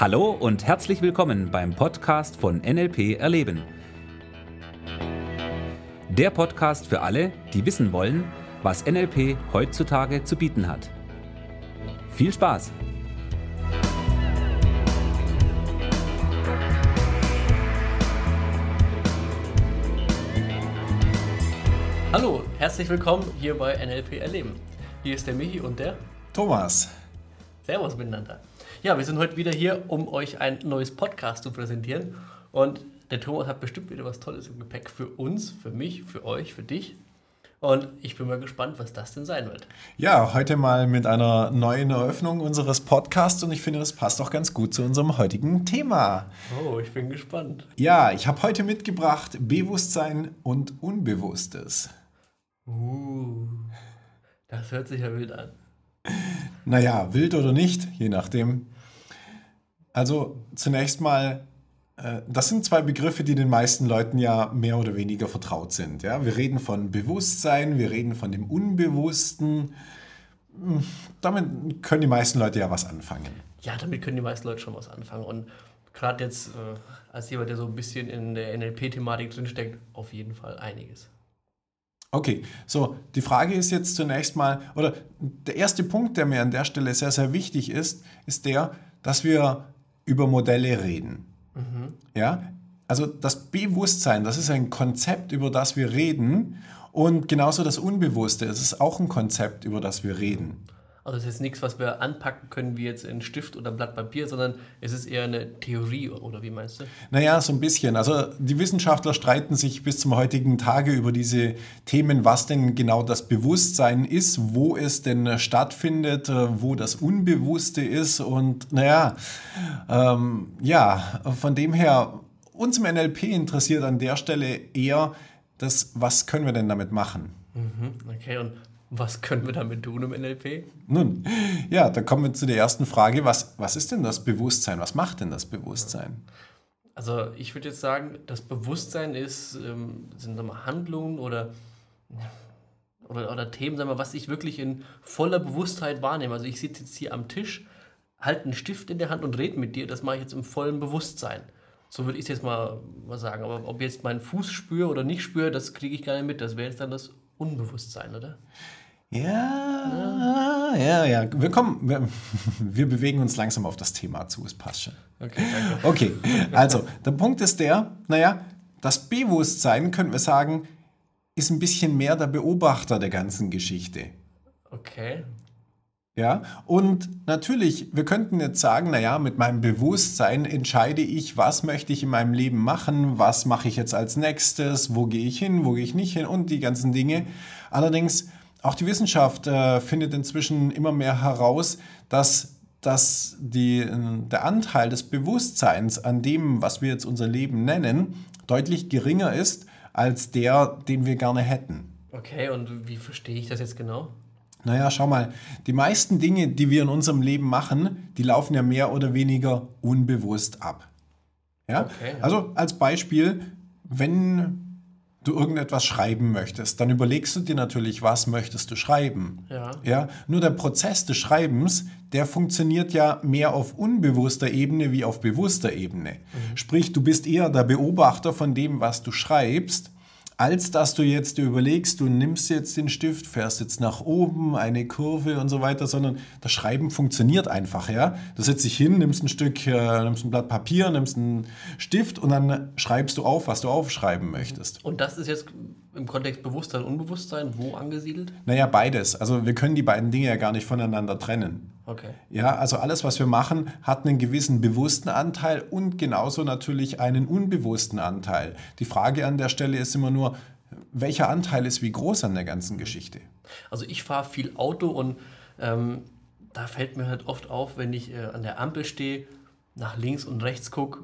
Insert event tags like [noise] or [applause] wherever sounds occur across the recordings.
Hallo und herzlich willkommen beim Podcast von NLP Erleben. Der Podcast für alle, die wissen wollen, was NLP heutzutage zu bieten hat. Viel Spaß! Hallo, herzlich willkommen hier bei NLP Erleben. Hier ist der Michi und der Thomas. Servus miteinander. Ja, wir sind heute wieder hier, um euch ein neues Podcast zu präsentieren. Und der Thomas hat bestimmt wieder was Tolles im Gepäck für uns, für mich, für euch, für dich. Und ich bin mal gespannt, was das denn sein wird. Ja, heute mal mit einer neuen Eröffnung unseres Podcasts und ich finde, das passt auch ganz gut zu unserem heutigen Thema. Oh, ich bin gespannt. Ja, ich habe heute mitgebracht Bewusstsein und Unbewusstes. Uh, das hört sich ja wild an. Naja, wild oder nicht, je nachdem. Also zunächst mal, äh, das sind zwei Begriffe, die den meisten Leuten ja mehr oder weniger vertraut sind. Ja? Wir reden von Bewusstsein, wir reden von dem Unbewussten. Hm, damit können die meisten Leute ja was anfangen. Ja, damit können die meisten Leute schon was anfangen. Und gerade jetzt äh, als jemand, der so ein bisschen in der NLP-Thematik drinsteckt, auf jeden Fall einiges. Okay, so die Frage ist jetzt zunächst mal, oder der erste Punkt, der mir an der Stelle sehr, sehr wichtig ist, ist der, dass wir über Modelle reden. Mhm. Ja, also das Bewusstsein, das ist ein Konzept, über das wir reden. Und genauso das Unbewusste, es ist auch ein Konzept, über das wir reden. Also es ist nichts, was wir anpacken können, wie jetzt ein Stift oder Blatt Papier, sondern es ist eher eine Theorie, oder wie meinst du? Naja, so ein bisschen. Also die Wissenschaftler streiten sich bis zum heutigen Tage über diese Themen, was denn genau das Bewusstsein ist, wo es denn stattfindet, äh, wo das Unbewusste ist. Und naja, ähm, ja, von dem her, uns im NLP interessiert an der Stelle eher das, was können wir denn damit machen? Mhm, okay, und was können wir damit tun im NLP? Nun, ja, dann kommen wir zu der ersten Frage. Was, was ist denn das Bewusstsein? Was macht denn das Bewusstsein? Also ich würde jetzt sagen, das Bewusstsein ist, ähm, sind mal Handlungen oder, oder, oder Themen, sagen wir, was ich wirklich in voller Bewusstheit wahrnehme. Also ich sitze jetzt hier am Tisch, halte einen Stift in der Hand und rede mit dir. Das mache ich jetzt im vollen Bewusstsein. So würde ich es jetzt mal, mal sagen. Aber ob jetzt meinen Fuß spüre oder nicht spüre, das kriege ich gar nicht mit. Das wäre jetzt dann das Unbewusstsein, oder? Ja, ja, ja. Wir kommen, wir, [laughs] wir, bewegen uns langsam auf das Thema zu. Es passt schon. Okay, danke. Okay, also der Punkt ist der, naja, das Bewusstsein, könnten wir sagen, ist ein bisschen mehr der Beobachter der ganzen Geschichte. Okay. Ja, und natürlich, wir könnten jetzt sagen, naja, mit meinem Bewusstsein entscheide ich, was möchte ich in meinem Leben machen, was mache ich jetzt als nächstes, wo gehe ich hin, wo gehe ich nicht hin und die ganzen Dinge. Allerdings auch die Wissenschaft äh, findet inzwischen immer mehr heraus, dass, dass die, der Anteil des Bewusstseins an dem, was wir jetzt unser Leben nennen, deutlich geringer ist als der, den wir gerne hätten. Okay, und wie verstehe ich das jetzt genau? Naja, schau mal, die meisten Dinge, die wir in unserem Leben machen, die laufen ja mehr oder weniger unbewusst ab. Ja? Okay, ja. Also als Beispiel, wenn du irgendetwas schreiben möchtest, dann überlegst du dir natürlich, was möchtest du schreiben. Ja. ja. Nur der Prozess des Schreibens, der funktioniert ja mehr auf unbewusster Ebene wie auf bewusster Ebene. Mhm. Sprich, du bist eher der Beobachter von dem, was du schreibst als dass du jetzt dir überlegst, du nimmst jetzt den Stift, fährst jetzt nach oben, eine Kurve und so weiter, sondern das Schreiben funktioniert einfach, ja. Du setzt dich hin, nimmst ein Stück, äh, nimmst ein Blatt Papier, nimmst einen Stift und dann schreibst du auf, was du aufschreiben möchtest. Und das ist jetzt im Kontext Bewusstsein Unbewusstsein wo angesiedelt? Naja, beides. Also wir können die beiden Dinge ja gar nicht voneinander trennen. Okay. Ja, also alles, was wir machen, hat einen gewissen bewussten Anteil und genauso natürlich einen unbewussten Anteil. Die Frage an der Stelle ist immer nur, welcher Anteil ist wie groß an der ganzen Geschichte? Also ich fahre viel Auto und ähm, da fällt mir halt oft auf, wenn ich äh, an der Ampel stehe, nach links und rechts gucke,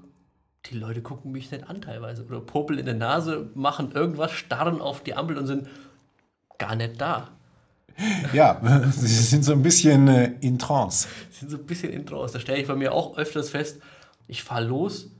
die Leute gucken mich nicht an teilweise oder popeln in der Nase, machen irgendwas, starren auf die Ampel und sind gar nicht da. Ja, [laughs] sie sind so ein bisschen äh, in Trance. Sie sind so ein bisschen in Trance. Da stelle ich bei mir auch öfters fest, ich fahre los,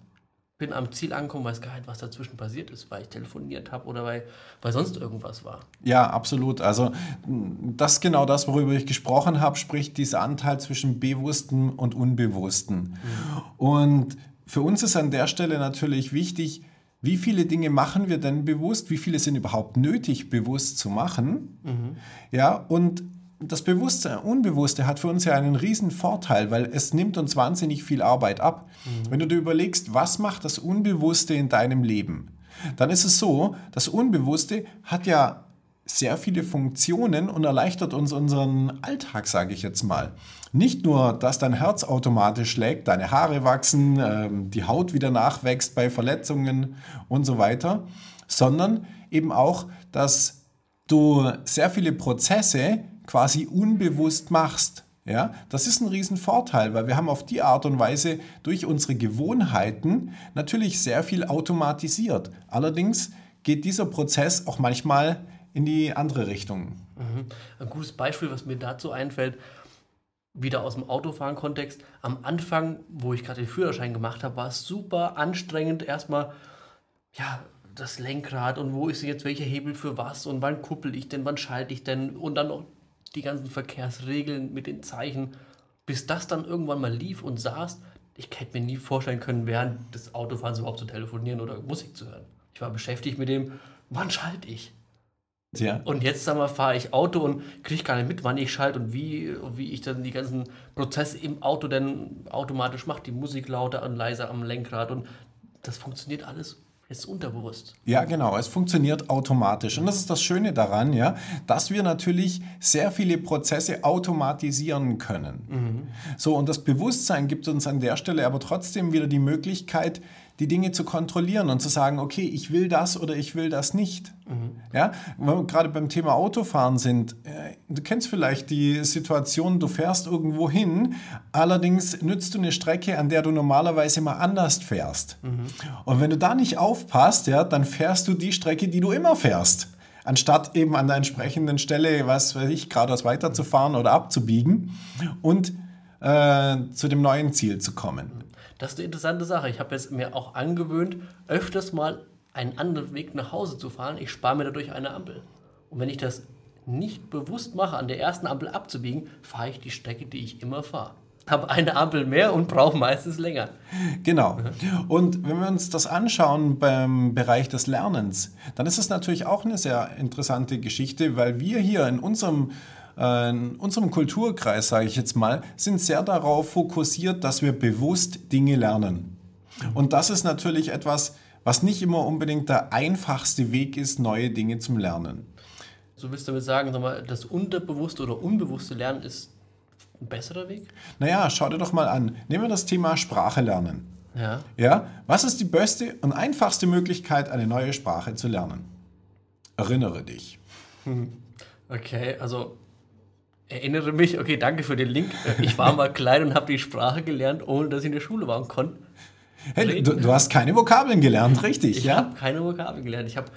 bin am Ziel angekommen, weiß gar nicht, was dazwischen passiert ist, weil ich telefoniert habe oder weil, weil sonst irgendwas war. Ja, absolut. Also das ist genau das, worüber ich gesprochen habe, sprich dieser Anteil zwischen Bewussten und Unbewussten. Mhm. Und für uns ist an der Stelle natürlich wichtig, wie viele Dinge machen wir denn bewusst? Wie viele sind überhaupt nötig, bewusst zu machen? Mhm. Ja, und das Bewusste, Unbewusste hat für uns ja einen riesen Vorteil, weil es nimmt uns wahnsinnig viel Arbeit ab. Mhm. Wenn du dir überlegst, was macht das Unbewusste in deinem Leben, dann ist es so, das Unbewusste hat ja sehr viele Funktionen und erleichtert uns unseren Alltag, sage ich jetzt mal. Nicht nur, dass dein Herz automatisch schlägt, deine Haare wachsen, ähm, die Haut wieder nachwächst bei Verletzungen und so weiter, sondern eben auch, dass du sehr viele Prozesse quasi unbewusst machst. Ja, das ist ein Riesenvorteil, weil wir haben auf die Art und Weise durch unsere Gewohnheiten natürlich sehr viel automatisiert. Allerdings geht dieser Prozess auch manchmal in die andere Richtung. Mhm. Ein gutes Beispiel, was mir dazu einfällt, wieder aus dem Autofahren-Kontext. Am Anfang, wo ich gerade den Führerschein gemacht habe, war es super anstrengend, erstmal ja, das Lenkrad und wo ist jetzt welcher Hebel für was und wann kuppel ich denn, wann schalte ich denn und dann noch die ganzen Verkehrsregeln mit den Zeichen, bis das dann irgendwann mal lief und saß. Ich hätte mir nie vorstellen können, während des Autofahrens überhaupt zu telefonieren oder Musik zu hören. Ich war beschäftigt mit dem, wann schalte ich? Ja. Und jetzt sag mal, fahre ich Auto und kriege gar nicht mit, wann ich schalte und wie, wie ich dann die ganzen Prozesse im Auto dann automatisch mache. Die Musik lauter und leiser am Lenkrad und das funktioniert alles ist unterbewusst. Ja, genau. Es funktioniert automatisch. Und das ist das Schöne daran, ja, dass wir natürlich sehr viele Prozesse automatisieren können. Mhm. So, und das Bewusstsein gibt uns an der Stelle aber trotzdem wieder die Möglichkeit, die Dinge zu kontrollieren und zu sagen, okay, ich will das oder ich will das nicht. Mhm. Ja, wenn wir gerade beim Thema Autofahren sind, äh, du kennst vielleicht die Situation, du fährst irgendwo hin, allerdings nützt du eine Strecke, an der du normalerweise mal anders fährst. Mhm. Und wenn du da nicht aufpasst, ja, dann fährst du die Strecke, die du immer fährst anstatt eben an der entsprechenden Stelle, was weiß ich, geradeaus weiterzufahren oder abzubiegen und äh, zu dem neuen Ziel zu kommen. Das ist eine interessante Sache. Ich habe jetzt mir auch angewöhnt, öfters mal einen anderen Weg nach Hause zu fahren. Ich spare mir dadurch eine Ampel. Und wenn ich das nicht bewusst mache, an der ersten Ampel abzubiegen, fahre ich die Strecke, die ich immer fahre. Habe eine Ampel mehr und brauche meistens länger. Genau. Und wenn wir uns das anschauen beim Bereich des Lernens, dann ist es natürlich auch eine sehr interessante Geschichte, weil wir hier in unserem in unserem Kulturkreis, sage ich jetzt mal, sind sehr darauf fokussiert, dass wir bewusst Dinge lernen. Und das ist natürlich etwas, was nicht immer unbedingt der einfachste Weg ist, neue Dinge zum Lernen. So willst du damit sagen, das unterbewusste oder unbewusste Lernen ist ein besserer Weg? Naja, schau dir doch mal an. Nehmen wir das Thema Sprache lernen. Ja. ja. Was ist die beste und einfachste Möglichkeit, eine neue Sprache zu lernen? Erinnere dich. [laughs] Okay, also erinnere mich, okay, danke für den Link. Ich war mal klein und habe die Sprache gelernt, ohne dass ich in der Schule war und konnte. Hey, du, du, hast keine Vokabeln gelernt, richtig? Ich ja? habe keine Vokabeln gelernt. Ich habe,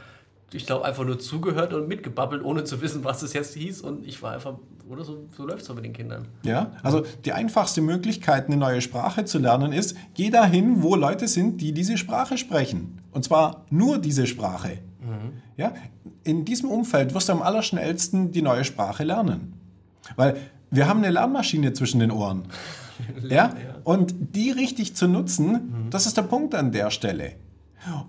ich glaube, einfach nur zugehört und mitgebabbelt, ohne zu wissen, was es jetzt hieß. Und ich war einfach, oder so, so läuft es so mit den Kindern. Ja, also die einfachste Möglichkeit, eine neue Sprache zu lernen, ist, geh dahin, wo Leute sind, die diese Sprache sprechen. Und zwar nur diese Sprache. Mhm. Ja, in diesem Umfeld wirst du am allerschnellsten die neue Sprache lernen. Weil wir haben eine Lernmaschine zwischen den Ohren. [laughs] ja? Und die richtig zu nutzen, mhm. das ist der Punkt an der Stelle.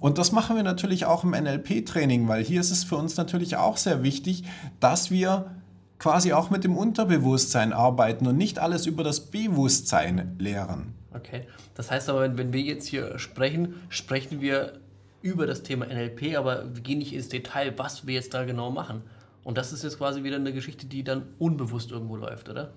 Und das machen wir natürlich auch im NLP-Training, weil hier ist es für uns natürlich auch sehr wichtig, dass wir quasi auch mit dem Unterbewusstsein arbeiten und nicht alles über das Bewusstsein lehren. Okay, das heißt aber, wenn wir jetzt hier sprechen, sprechen wir über das Thema NLP, aber wir gehen nicht ins Detail, was wir jetzt da genau machen. Und das ist jetzt quasi wieder eine Geschichte, die dann unbewusst irgendwo läuft, oder?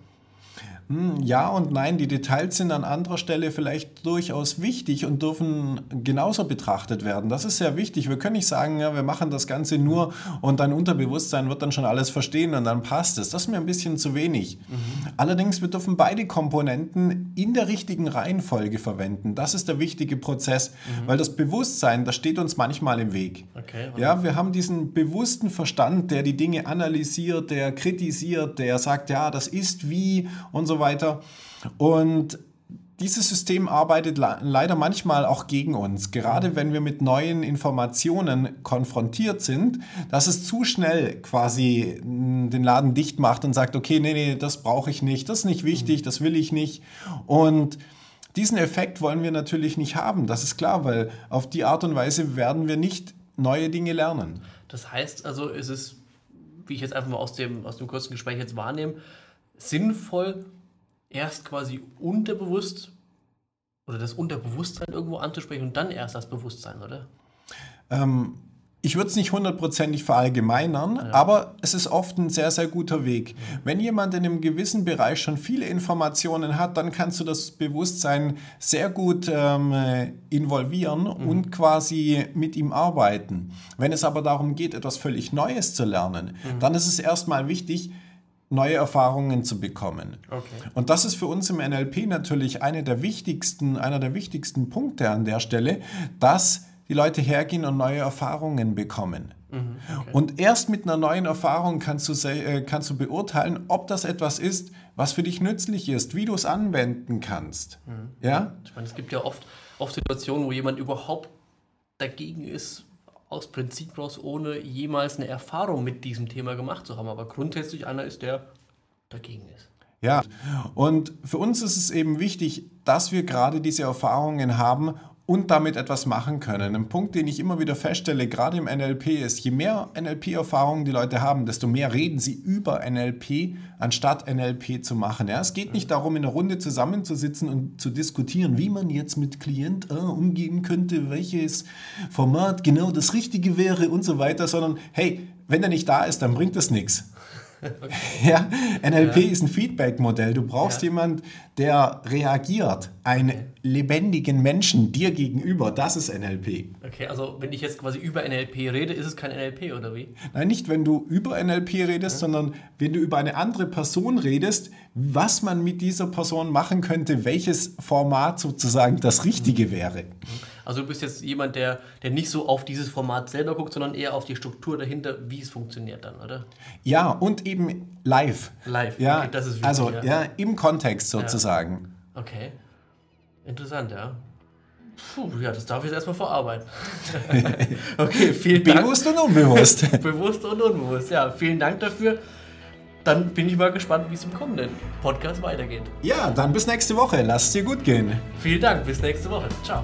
Hm, ja und nein, die Details sind an anderer Stelle vielleicht durchaus wichtig und dürfen genauso betrachtet werden. Das ist sehr wichtig. Wir können nicht sagen, ja, wir machen das Ganze nur und dein Unterbewusstsein wird dann schon alles verstehen und dann passt es. Das ist mir ein bisschen zu wenig. Mhm. Allerdings, wir dürfen beide Komponenten in der richtigen Reihenfolge verwenden. Das ist der wichtige Prozess, mhm. weil das Bewusstsein, das steht uns manchmal im Weg. Okay, ja, wir haben diesen bewussten Verstand, der die Dinge analysiert, der kritisiert, der sagt, ja, das ist wie und so weiter. Und dieses System arbeitet leider manchmal auch gegen uns, gerade wenn wir mit neuen Informationen konfrontiert sind, dass es zu schnell quasi den Laden dicht macht und sagt, okay, nee, nee, das brauche ich nicht, das ist nicht wichtig, das will ich nicht. Und Diesen Effekt wollen wir natürlich nicht haben, das ist klar, weil auf die Art und Weise werden wir nicht neue Dinge lernen. Das heißt also, ist es, wie ich jetzt einfach mal aus dem, aus dem kurzen Gespräch jetzt wahrnehme, sinnvoll, erst quasi unterbewusst oder das Unterbewusstsein irgendwo anzusprechen und dann erst das Bewusstsein, oder? Ähm, ich würde es nicht hundertprozentig verallgemeinern, ja. aber es ist oft ein sehr, sehr guter Weg. Wenn jemand in einem gewissen Bereich schon viele Informationen hat, dann kannst du das Bewusstsein sehr gut ähm, involvieren mhm. und quasi mit ihm arbeiten. Wenn es aber darum geht, etwas völlig Neues zu lernen, mhm. dann ist es erstmal wichtig, neue Erfahrungen zu bekommen. Okay. Und das ist für uns im NLP natürlich eine der wichtigsten, einer der wichtigsten Punkte an der Stelle, dass die Leute hergehen und neue Erfahrungen bekommen. Mhm, okay. Und erst mit einer neuen Erfahrung kannst du, äh, kannst du beurteilen, ob das etwas ist, was für dich nützlich ist, wie du es anwenden kannst. Mhm. Ja? Ich meine, es gibt ja oft, oft Situationen, wo jemand überhaupt dagegen ist, aus Prinzip raus, ohne jemals eine Erfahrung mit diesem Thema gemacht zu haben. Aber grundsätzlich einer ist, der dagegen ist. Ja, und für uns ist es eben wichtig, dass wir gerade diese Erfahrungen haben und damit etwas machen können. Ein Punkt, den ich immer wieder feststelle, gerade im NLP, ist, je mehr NLP-Erfahrungen die Leute haben, desto mehr reden sie über NLP, anstatt NLP zu machen. Ja, es geht nicht darum, in einer Runde zusammenzusitzen und zu diskutieren, wie man jetzt mit Klient äh, umgehen könnte, welches Format genau das Richtige wäre und so weiter, sondern hey, wenn er nicht da ist, dann bringt das nichts. Okay. [laughs] Ja, NLP ja. ist ein Feedback-Modell. Du brauchst ja. jemanden, der reagiert. Einen okay. lebendigen Menschen dir gegenüber. Das ist NLP. Okay, also wenn ich jetzt quasi über NLP rede, ist es kein NLP oder wie? Nein, nicht wenn du über NLP redest, ja. sondern wenn du über eine andere Person redest, was man mit dieser Person machen könnte, welches Format sozusagen das Richtige wäre. Mhm. Also du bist jetzt jemand, der, der nicht so auf dieses Format selber guckt, sondern eher auf die Struktur dahinter, wie es funktioniert dann, oder? Ja, und eben live. Live, ja, okay, das ist wichtig. Also ja. ja, im Kontext sozusagen. Ja. Okay. Interessant, ja. Puh, ja, das darf ich jetzt erstmal verarbeiten. [laughs] okay, vielen Dank. Bewusst und unbewusst. [laughs] Bewusst und unbewusst, ja. Vielen Dank dafür. Dann bin ich mal gespannt, wie es im kommenden Podcast weitergeht. Ja, dann bis nächste Woche. Lass es dir gut gehen. Vielen Dank. Bis nächste Woche. Ciao.